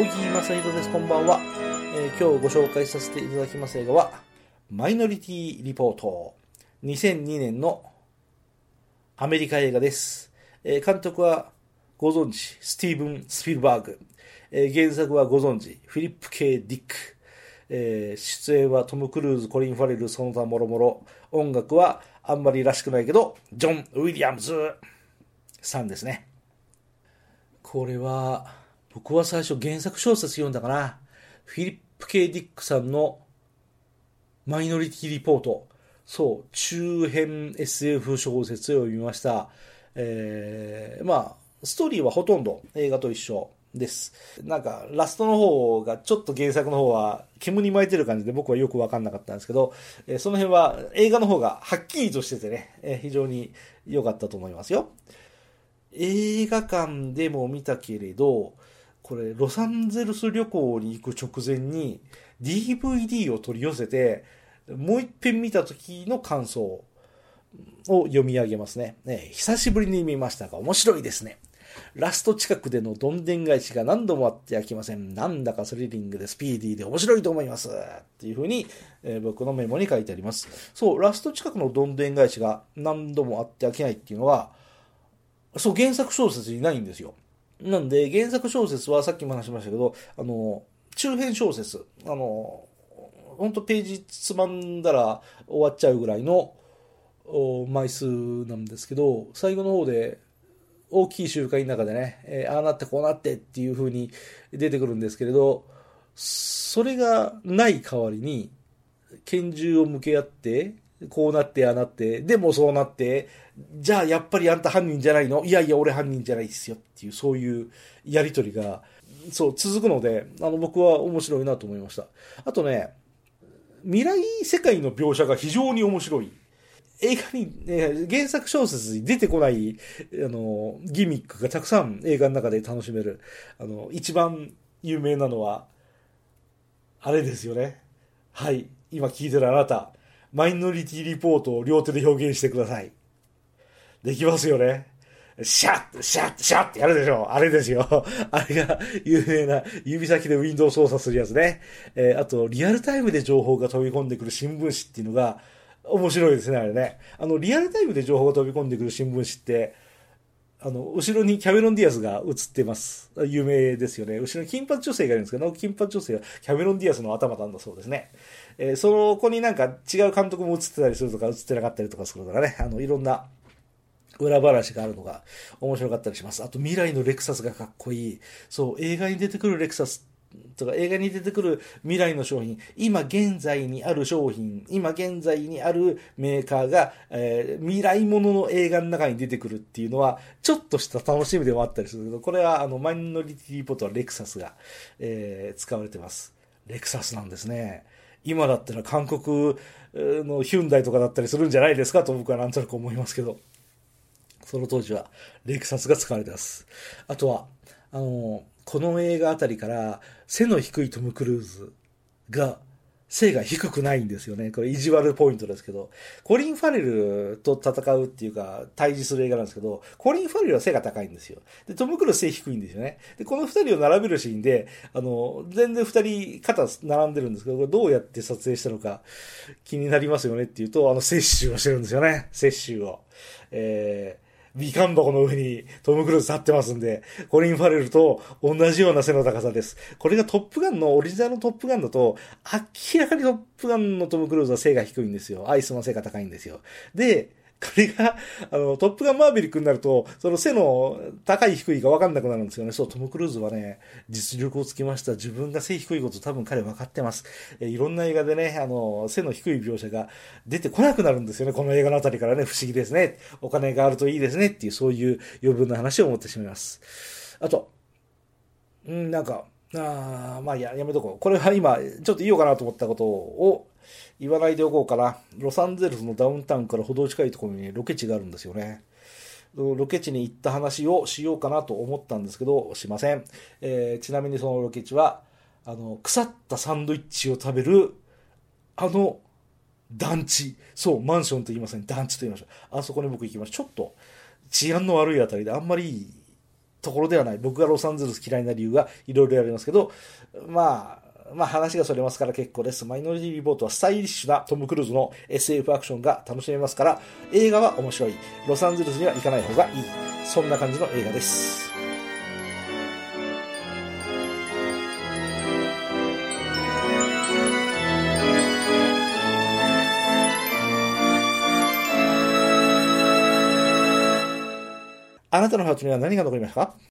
小木正宏です。こんばんは、えー今日ご紹介させていただきます映画は、マイノリティリポート。2002年のアメリカ映画です。えー監督はご存知、スティーブン・スピルバーグ。えー原作はご存知、フィリップ・ケイ・ディック。えー出演はトム・クルーズ、コリン・ファレル、その他もろもろ。音楽はあんまりらしくないけど、ジョン・ウィリアムズさんですね。これは、僕は最初原作小説読んだかな。フィリップ・ケイ・ディックさんのマイノリティ・リポート。そう、中編 SF 小説を読みました。えー、まあ、ストーリーはほとんど映画と一緒です。なんか、ラストの方が、ちょっと原作の方は煙に巻いてる感じで僕はよくわかんなかったんですけど、えーその辺は映画の方がはっきりとしててね、えー非常に良かったと思いますよ。映画館でも見たけれど、これ、ロサンゼルス旅行に行く直前に DVD を取り寄せて、もう一遍見た時の感想を読み上げますね。ね久しぶりに見ましたが面白いですね。ラスト近くでのどんでん返しが何度もあって飽きません。なんだかスリリングでスピーディーで面白いと思います。っていうふうに、えー僕のメモに書いてあります。そう、ラスト近くのどんでん返しが何度もあって飽きないっていうのは、そう、原作小説にないんですよ。なんで、原作小説はさっきも話しましたけど、あの、中編小説、あの、本当ページつまんだら終わっちゃうぐらいの枚数なんですけど、最後の方で大きい集会の中でね、えーああなってこうなってっていう風に出てくるんですけれど、それがない代わりに、拳銃を向け合って、こうなって、ああなって、でもそうなって、じゃあやっぱりあんた犯人じゃないの？いやいや俺犯人じゃないですよっていう、そういうやりとりが、そう、続くので、あの、僕は面白いなと思いました。あとね、未来世界の描写が非常に面白い。映画に、え原作小説に出てこない、あの、ギミックがたくさん映画の中で楽しめる。あの、一番有名なのは、あれですよね。はい。今聞いてるあなた、マイノリティリポートを両手で表現してください。できますよね。シャッシャッシャッってやるでしょあれですよ。あれが有名な指先でウィンドウ操作するやつね。えーあと、リアルタイムで情報が飛び込んでくる新聞紙っていうのが面白いですね、あれね。あの、リアルタイムで情報が飛び込んでくる新聞紙って、あの、後ろにキャメロン・ディアスが映ってます。有名ですよね。後ろに金髪女性がいるんですけど、金髪女性はキャメロン・ディアスの頭なんだそうですね。えーその子になんか違う監督も映ってたりするとか、映ってなかったりとかするとかね、あの、いろんな裏話があるのが面白かったりします。あと未来のレクサスがかっこいい。そう、映画に出てくるレクサスとか映画に出てくる未来の商品、今現在にある商品、今現在にあるメーカーが、えー未来ものの映画の中に出てくるっていうのは、ちょっとした楽しみでもあったりするけど、これはあの、マイノリティリポートはレクサスが、えー使われてます。レクサスなんですね。今だったら韓国のヒュンダイとかだったりするんじゃないですかと僕はなんとなく思いますけど。その当時はレクサスが使われてます。あとは、あの、この映画あたりから背の低いトム・クルーズが背が低くないんですよね。これ意地悪ポイントですけど、コリン・ファレルと戦うっていうか、対峙する映画なんですけど、コリン・ファレルは背が高いんですよ。で、トム・クルーズ背低いんですよね。で、この二人を並べるシーンで、あの、全然二人肩並んでるんですけど、これどうやって撮影したのか気になりますよねっていうと、あの、摂取をしてるんですよね。摂取を。えーみかん箱の上にトム・クルーズ立ってますんで、コリン・ファレルと同じような背の高さです。これがトップガンの、オリジナルのトップガンだと、明らかにトップガンのトム・クルーズは背が低いんですよ。アイスの背が高いんですよ。で、これが、あの、トップガンマーヴェリックになると、その背の高い低いが分かんなくなるんですよね。そう、トム・クルーズはね、実力をつきました。自分が背低いこと多分彼分かってます。えいろんな映画でね、あの、背の低い描写が出てこなくなるんですよね。この映画のあたりからね、不思議ですね。お金があるといいですね。っていう、そういう余分な話を思ってしまいます。あと、うん、なんか、あーまあや、やめとこう。これは今、ちょっと言おうかなと思ったことを言わないでおこうかな。ロサンゼルスのダウンタウンから程近いところにロケ地があるんですよね。ロケ地に行った話をしようかなと思ったんですけど、しません。えーちなみにそのロケ地は、あの、腐ったサンドイッチを食べる、あの、団地。そう、マンションと言いません。団地と言いましょう。あそこに僕行きました。ちょっと治安の悪いあたりであんまりいいところではない。僕がロサンゼルス嫌いな理由がいろいろありますけど、まあ、まあ話がそれますから結構です。マイノリティリポートはスタイリッシュなトム・クルーズの SF アクションが楽しめますから、映画は面白い。ロサンゼルスには行かない方がいい。そんな感じの映画です。あなたのハートには何が残りましたか？